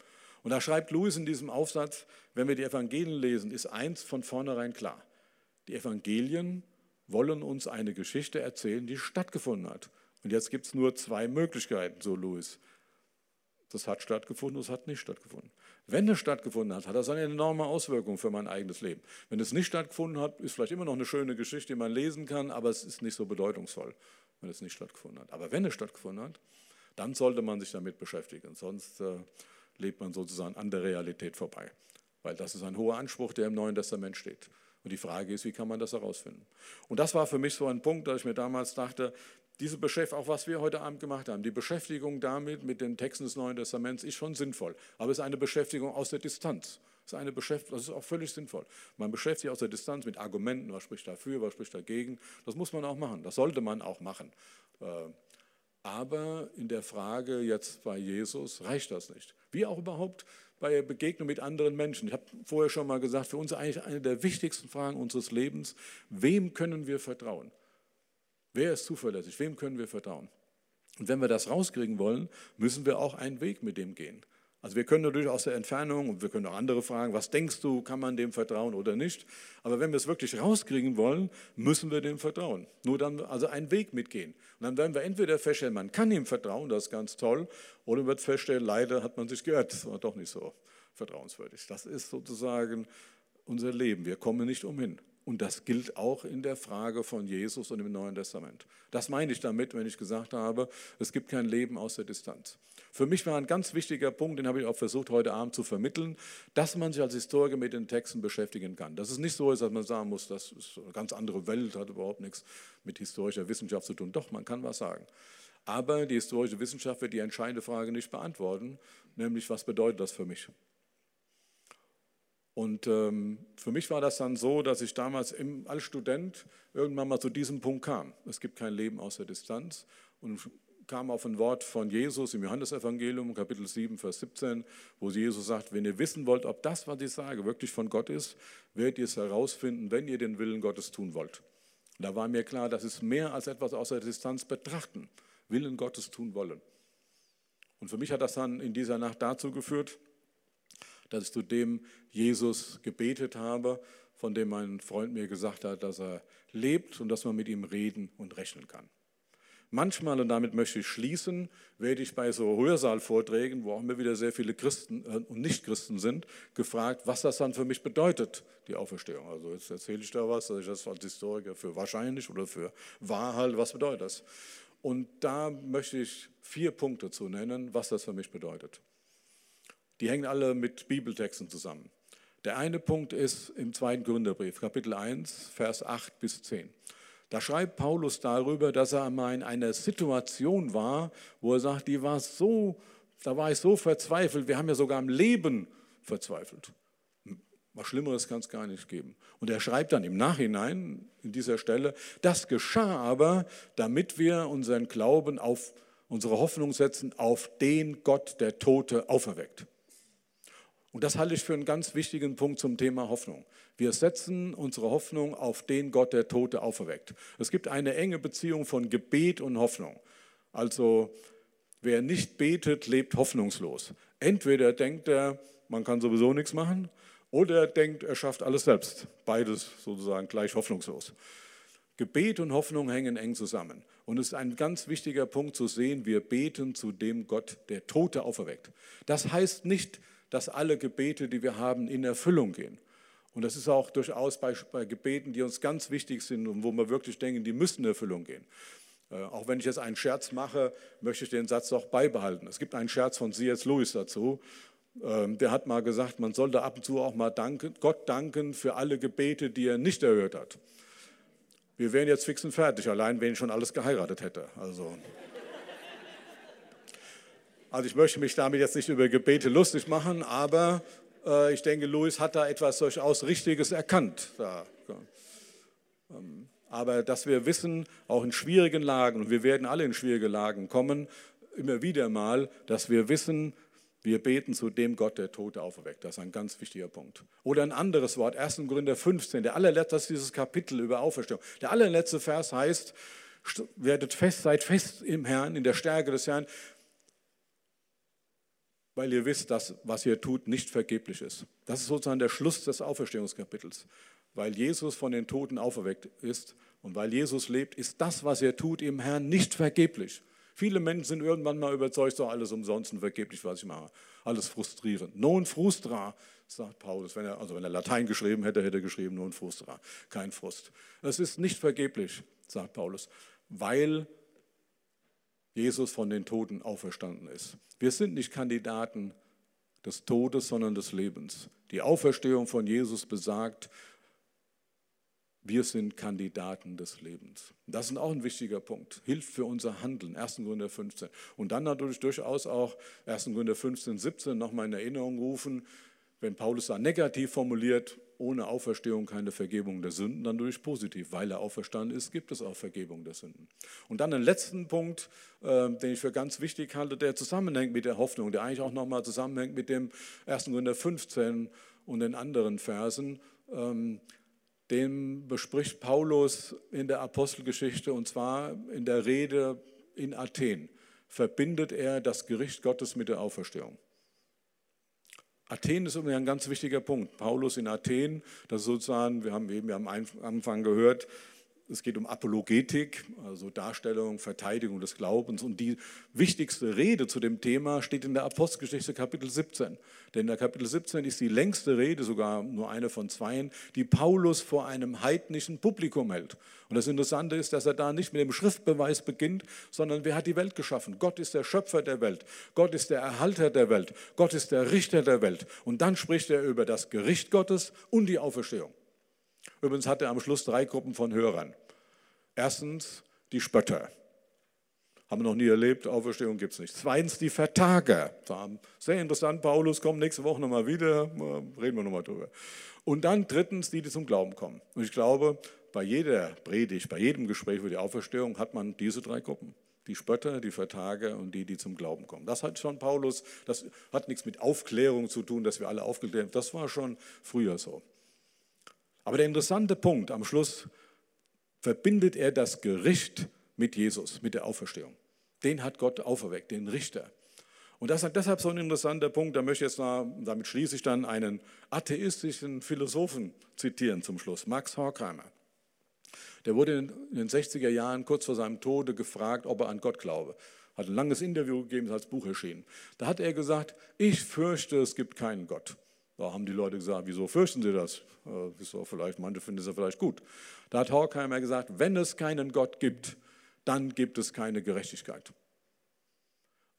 Und da schreibt Louis in diesem Aufsatz, wenn wir die Evangelien lesen, ist eins von vornherein klar. Die Evangelien wollen uns eine Geschichte erzählen, die stattgefunden hat. Und jetzt gibt es nur zwei Möglichkeiten, so Louis. Das hat stattgefunden, das hat nicht stattgefunden. Wenn es stattgefunden hat, hat das eine enorme Auswirkung für mein eigenes Leben. Wenn es nicht stattgefunden hat, ist vielleicht immer noch eine schöne Geschichte, die man lesen kann, aber es ist nicht so bedeutungsvoll, wenn es nicht stattgefunden hat. Aber wenn es stattgefunden hat, dann sollte man sich damit beschäftigen. Sonst äh, lebt man sozusagen an der Realität vorbei. Weil das ist ein hoher Anspruch, der im Neuen Testament steht. Und die Frage ist, wie kann man das herausfinden? Und das war für mich so ein Punkt, dass ich mir damals dachte, diese Beschäftigung, auch was wir heute Abend gemacht haben, die Beschäftigung damit mit den Texten des Neuen Testaments ist schon sinnvoll. Aber es ist eine Beschäftigung aus der Distanz. Das ist, eine Beschäftigung, das ist auch völlig sinnvoll. Man beschäftigt sich aus der Distanz mit Argumenten, was spricht dafür, was spricht dagegen. Das muss man auch machen, das sollte man auch machen. Äh, aber in der Frage jetzt bei Jesus reicht das nicht. Wie auch überhaupt bei Begegnung mit anderen Menschen. Ich habe vorher schon mal gesagt, für uns eigentlich eine der wichtigsten Fragen unseres Lebens, wem können wir vertrauen? Wer ist zuverlässig? Wem können wir vertrauen? Und wenn wir das rauskriegen wollen, müssen wir auch einen Weg mit dem gehen. Also wir können natürlich aus der Entfernung und wir können auch andere fragen, was denkst du, kann man dem vertrauen oder nicht? Aber wenn wir es wirklich rauskriegen wollen, müssen wir dem vertrauen. Nur dann also einen Weg mitgehen. Und dann werden wir entweder feststellen, man kann ihm vertrauen, das ist ganz toll, oder wird feststellen, leider hat man sich geirrt, das war doch nicht so vertrauenswürdig. Das ist sozusagen unser Leben. Wir kommen nicht umhin. Und das gilt auch in der Frage von Jesus und im Neuen Testament. Das meine ich damit, wenn ich gesagt habe, es gibt kein Leben aus der Distanz. Für mich war ein ganz wichtiger Punkt, den habe ich auch versucht heute Abend zu vermitteln, dass man sich als Historiker mit den Texten beschäftigen kann. Dass es nicht so ist, dass man sagen muss, das ist eine ganz andere Welt, hat überhaupt nichts mit historischer Wissenschaft zu tun. Doch, man kann was sagen. Aber die historische Wissenschaft wird die entscheidende Frage nicht beantworten, nämlich was bedeutet das für mich? Und ähm, für mich war das dann so, dass ich damals im, als Student irgendwann mal zu diesem Punkt kam. Es gibt kein Leben aus der Distanz. Und kam auf ein Wort von Jesus im Johannesevangelium, Kapitel 7, Vers 17, wo Jesus sagt, wenn ihr wissen wollt, ob das, was ich sage, wirklich von Gott ist, werdet ihr es herausfinden, wenn ihr den Willen Gottes tun wollt. Und da war mir klar, das ist mehr als etwas aus der Distanz betrachten, Willen Gottes tun wollen. Und für mich hat das dann in dieser Nacht dazu geführt, dass ich zu dem Jesus gebetet habe, von dem mein Freund mir gesagt hat, dass er lebt und dass man mit ihm reden und rechnen kann. Manchmal, und damit möchte ich schließen, werde ich bei so Hörsaalvorträgen, wo auch immer wieder sehr viele Christen äh, und Nichtchristen sind, gefragt, was das dann für mich bedeutet, die Auferstehung. Also jetzt erzähle ich da was, dass ich das als Historiker für wahrscheinlich oder für wahr halte, was bedeutet das? Und da möchte ich vier Punkte zu nennen, was das für mich bedeutet. Die hängen alle mit Bibeltexten zusammen. Der eine Punkt ist im zweiten Gründerbrief, Kapitel 1, Vers 8 bis 10. Da schreibt Paulus darüber, dass er einmal in einer Situation war, wo er sagt, die war so, da war ich so verzweifelt, wir haben ja sogar am Leben verzweifelt. Was Schlimmeres kann es gar nicht geben. Und er schreibt dann im Nachhinein in dieser Stelle, das geschah aber, damit wir unseren Glauben auf, unsere Hoffnung setzen auf den Gott, der Tote auferweckt. Und das halte ich für einen ganz wichtigen Punkt zum Thema Hoffnung. Wir setzen unsere Hoffnung auf den Gott, der Tote auferweckt. Es gibt eine enge Beziehung von Gebet und Hoffnung. Also wer nicht betet, lebt hoffnungslos. Entweder denkt er, man kann sowieso nichts machen, oder er denkt, er schafft alles selbst. Beides sozusagen gleich hoffnungslos. Gebet und Hoffnung hängen eng zusammen. Und es ist ein ganz wichtiger Punkt zu sehen, wir beten zu dem Gott, der Tote auferweckt. Das heißt nicht, dass alle Gebete, die wir haben, in Erfüllung gehen. Und das ist auch durchaus bei, bei Gebeten, die uns ganz wichtig sind und wo wir wirklich denken, die müssen in Erfüllung gehen. Äh, auch wenn ich jetzt einen Scherz mache, möchte ich den Satz auch beibehalten. Es gibt einen Scherz von C.S. Lewis dazu. Ähm, der hat mal gesagt, man sollte ab und zu auch mal danken, Gott danken für alle Gebete, die er nicht erhört hat. Wir wären jetzt fix und fertig, allein wenn ich schon alles geheiratet hätte. Also. Also ich möchte mich damit jetzt nicht über Gebete lustig machen, aber äh, ich denke, Louis hat da etwas durchaus Richtiges erkannt. Da. Ähm, aber dass wir wissen, auch in schwierigen Lagen, und wir werden alle in schwierige Lagen kommen, immer wieder mal, dass wir wissen, Wir beten zu dem Gott, der Tote auferweckt. Das ist ein ganz wichtiger Punkt. Oder ein anderes Wort, 1. Korinther 15, der allerletzte, das ist dieses Kapitel über Auferstehung. Der allerletzte Vers heißt, werdet fest, seid fest im Herrn, in der Stärke des Herrn, weil ihr wisst, dass was ihr tut nicht vergeblich ist. Das ist sozusagen der Schluss des Auferstehungskapitels. Weil Jesus von den Toten auferweckt ist und weil Jesus lebt, ist das, was ihr tut im Herrn, nicht vergeblich. Viele Menschen sind irgendwann mal überzeugt, so alles umsonst und vergeblich, was ich mache. Alles frustrierend. Non frustra, sagt Paulus. Wenn er, also wenn er Latein geschrieben hätte, hätte er geschrieben non frustra. Kein Frust. Es ist nicht vergeblich, sagt Paulus, weil Jesus von den Toten auferstanden ist. Wir sind nicht Kandidaten des Todes, sondern des Lebens. Die Auferstehung von Jesus besagt, wir sind Kandidaten des Lebens. Das ist auch ein wichtiger Punkt. Hilft für unser Handeln. 1. Korinther 15. Und dann natürlich durchaus auch 1. Korinther 15, 17 nochmal in Erinnerung rufen, wenn Paulus da negativ formuliert, ohne Auferstehung keine Vergebung der Sünden, dann durch positiv. Weil er auferstanden ist, gibt es auch Vergebung der Sünden. Und dann den letzten Punkt, äh, den ich für ganz wichtig halte, der zusammenhängt mit der Hoffnung, der eigentlich auch nochmal zusammenhängt mit dem 1. Korinther 15 und den anderen Versen. Ähm, den bespricht Paulus in der Apostelgeschichte und zwar in der Rede in Athen. Verbindet er das Gericht Gottes mit der Auferstehung. Athen ist übrigens ein ganz wichtiger Punkt. Paulus in Athen, das ist sozusagen, wir haben eben am Anfang gehört, es geht um Apologetik, also Darstellung, Verteidigung des Glaubens. Und die wichtigste Rede zu dem Thema steht in der Apostelgeschichte Kapitel 17. Denn in der Kapitel 17 ist die längste Rede, sogar nur eine von zweien, die Paulus vor einem heidnischen Publikum hält. Und das Interessante ist, dass er da nicht mit dem Schriftbeweis beginnt, sondern wer hat die Welt geschaffen? Gott ist der Schöpfer der Welt. Gott ist der Erhalter der Welt. Gott ist der Richter der Welt. Und dann spricht er über das Gericht Gottes und die Auferstehung. Übrigens hat er am Schluss drei Gruppen von Hörern. Erstens die Spötter. Haben wir noch nie erlebt, Auferstehung gibt es nicht. Zweitens die Vertager. Sehr interessant, Paulus kommt nächste Woche nochmal wieder, reden wir nochmal drüber. Und dann drittens die, die zum Glauben kommen. Und ich glaube, bei jeder Predigt, bei jedem Gespräch über die Auferstehung hat man diese drei Gruppen. Die Spötter, die Vertager und die, die zum Glauben kommen. Das hat schon Paulus, das hat nichts mit Aufklärung zu tun, dass wir alle aufgeklärt haben. Das war schon früher so. Aber der interessante Punkt am Schluss verbindet er das Gericht mit Jesus, mit der Auferstehung. Den hat Gott auferweckt, den Richter. Und das ist deshalb so ein interessanter Punkt. Da möchte ich jetzt mal, damit schließe ich dann einen atheistischen Philosophen zitieren zum Schluss, Max Horkheimer. Der wurde in den 60er Jahren kurz vor seinem Tode gefragt, ob er an Gott glaube. Hat ein langes Interview gegeben, ist als Buch erschienen. Da hat er gesagt, ich fürchte, es gibt keinen Gott. Da haben die Leute gesagt, wieso fürchten sie das? Äh, ist vielleicht, manche finden es ja vielleicht gut. Da hat Horkheimer gesagt, wenn es keinen Gott gibt, dann gibt es keine Gerechtigkeit.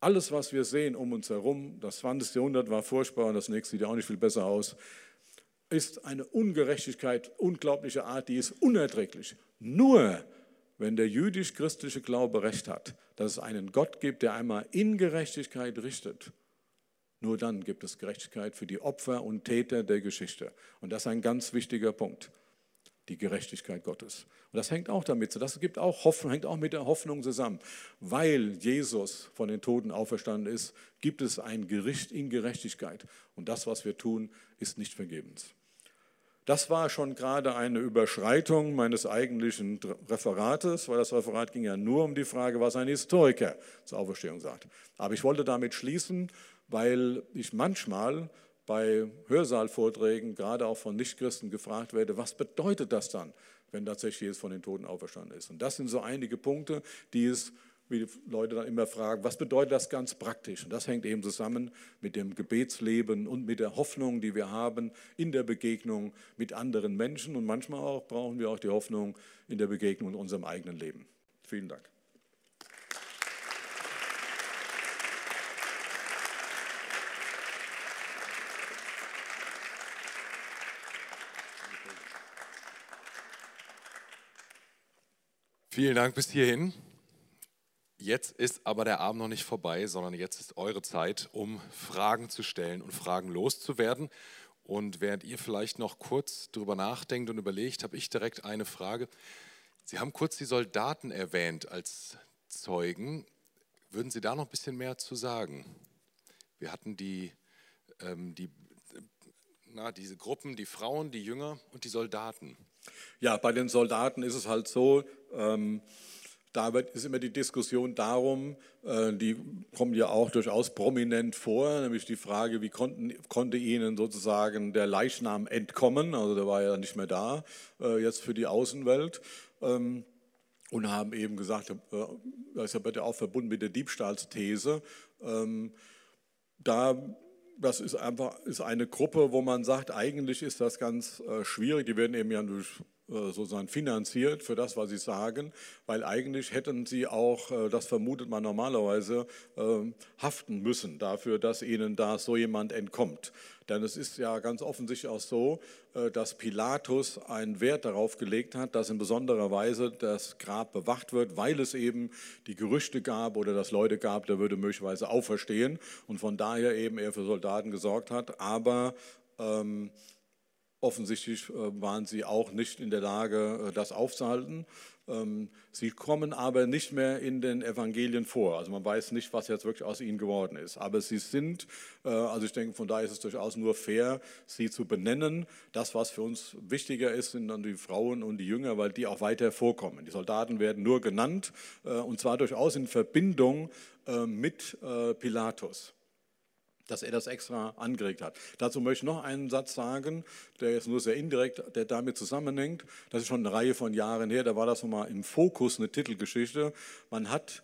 Alles, was wir sehen um uns herum, das 20. Jahrhundert war furchtbar und das nächste sieht ja auch nicht viel besser aus, ist eine Ungerechtigkeit unglaublicher Art, die ist unerträglich. Nur wenn der jüdisch-christliche Glaube recht hat, dass es einen Gott gibt, der einmal in Gerechtigkeit richtet nur dann gibt es Gerechtigkeit für die Opfer und Täter der Geschichte. Und das ist ein ganz wichtiger Punkt, die Gerechtigkeit Gottes. Und das hängt auch damit zusammen, das gibt auch Hoffnung, hängt auch mit der Hoffnung zusammen. Weil Jesus von den Toten auferstanden ist, gibt es ein Gericht in Gerechtigkeit. Und das, was wir tun, ist nicht vergebens. Das war schon gerade eine Überschreitung meines eigentlichen Referates, weil das Referat ging ja nur um die Frage, was ein Historiker zur Auferstehung sagt. Aber ich wollte damit schließen weil ich manchmal bei Hörsaalvorträgen, gerade auch von Nichtchristen, gefragt werde, was bedeutet das dann, wenn tatsächlich Jesus von den Toten auferstanden ist? Und das sind so einige Punkte, die es, wie die Leute dann immer fragen, was bedeutet das ganz praktisch? Und das hängt eben zusammen mit dem Gebetsleben und mit der Hoffnung, die wir haben in der Begegnung mit anderen Menschen. Und manchmal auch brauchen wir auch die Hoffnung in der Begegnung in unserem eigenen Leben. Vielen Dank. Vielen Dank bis hierhin. Jetzt ist aber der Abend noch nicht vorbei, sondern jetzt ist eure Zeit, um Fragen zu stellen und Fragen loszuwerden. Und während ihr vielleicht noch kurz darüber nachdenkt und überlegt, habe ich direkt eine Frage. Sie haben kurz die Soldaten erwähnt als Zeugen. Würden Sie da noch ein bisschen mehr zu sagen? Wir hatten die, ähm, die, na, diese Gruppen, die Frauen, die Jünger und die Soldaten. Ja, bei den Soldaten ist es halt so, ähm, da ist immer die Diskussion darum, äh, die kommen ja auch durchaus prominent vor, nämlich die Frage, wie konnten, konnte ihnen sozusagen der Leichnam entkommen, also der war ja nicht mehr da, äh, jetzt für die Außenwelt. Ähm, und haben eben gesagt, äh, das ist ja auch verbunden mit der Diebstahlsthese, ähm, da das ist einfach ist eine Gruppe, wo man sagt, eigentlich ist das ganz schwierig. Die werden eben ja durch äh, sozusagen finanziert für das, was sie sagen, weil eigentlich hätten sie auch, äh, das vermutet man normalerweise, ähm, haften müssen dafür, dass ihnen da so jemand entkommt. Denn es ist ja ganz offensichtlich auch so, äh, dass Pilatus einen Wert darauf gelegt hat, dass in besonderer Weise das Grab bewacht wird, weil es eben die Gerüchte gab oder das Leute gab, der würde möglicherweise auferstehen und von daher eben er für Soldaten gesorgt hat. Aber ähm, Offensichtlich äh, waren sie auch nicht in der Lage, äh, das aufzuhalten. Ähm, sie kommen aber nicht mehr in den Evangelien vor. Also man weiß nicht, was jetzt wirklich aus ihnen geworden ist. Aber sie sind, äh, also ich denke, von daher ist es durchaus nur fair, sie zu benennen. Das, was für uns wichtiger ist, sind dann die Frauen und die Jünger, weil die auch weiter vorkommen. Die Soldaten werden nur genannt und zwar durchaus in Verbindung mit Pilatus dass er das extra angeregt hat. Dazu möchte ich noch einen Satz sagen, der jetzt nur sehr indirekt, der damit zusammenhängt. Das ist schon eine Reihe von Jahren her, da war das nochmal im Fokus eine Titelgeschichte. Man hat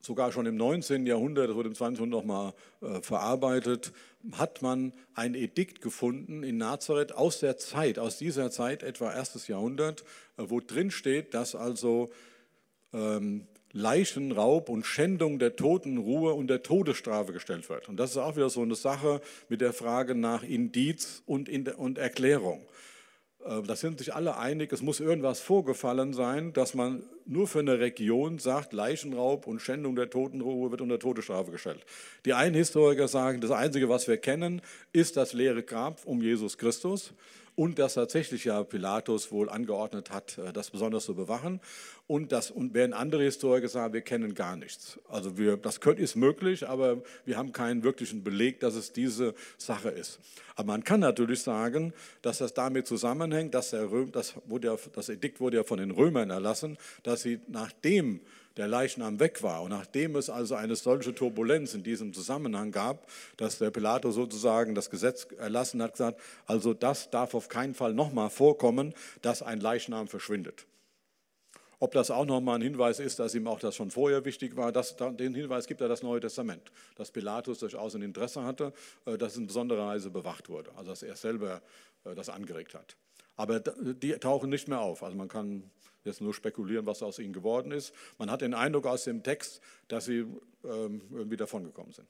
sogar schon im 19. Jahrhundert, das wurde im 20. Jahrhundert nochmal äh, verarbeitet, hat man ein Edikt gefunden in Nazareth aus der Zeit, aus dieser Zeit, etwa erstes Jahrhundert, äh, wo drin steht, dass also ähm, Leichenraub und Schändung der Totenruhe und der Todesstrafe gestellt wird. Und das ist auch wieder so eine Sache mit der Frage nach Indiz und, und Erklärung. Äh, da sind sich alle einig, es muss irgendwas vorgefallen sein, dass man nur für eine Region sagt, Leichenraub und Schändung der Totenruhe wird unter Todesstrafe gestellt. Die einen Historiker sagen, das Einzige, was wir kennen, ist das leere Grab um Jesus Christus und dass tatsächlich ja Pilatus wohl angeordnet hat, äh, das besonders zu bewachen. Und, das, und während andere Historiker sagen, wir kennen gar nichts. Also wir, das könnte, ist möglich, aber wir haben keinen wirklichen Beleg, dass es diese Sache ist. Aber man kann natürlich sagen, dass das damit zusammenhängt, dass der Röm, das, wurde das Edikt wurde ja von den Römern erlassen, dass sie nachdem der Leichnam weg war. Und nachdem es also eine solche Turbulenz in diesem Zusammenhang gab, dass der Pilatus sozusagen das Gesetz erlassen hat, gesagt, also das darf auf keinen Fall nochmal vorkommen, dass ein Leichnam verschwindet. Ob das auch nochmal ein Hinweis ist, dass ihm auch das schon vorher wichtig war, das, den Hinweis gibt ja das Neue Testament, dass Pilatus durchaus ein Interesse hatte, äh, dass es in besonderer Weise bewacht wurde, also dass er selber äh, das angeregt hat. Aber die tauchen nicht mehr auf. Also man kann jetzt nur spekulieren, was aus ihnen geworden ist. Man hat den Eindruck aus dem Text, dass sie ähm, irgendwie davongekommen sind.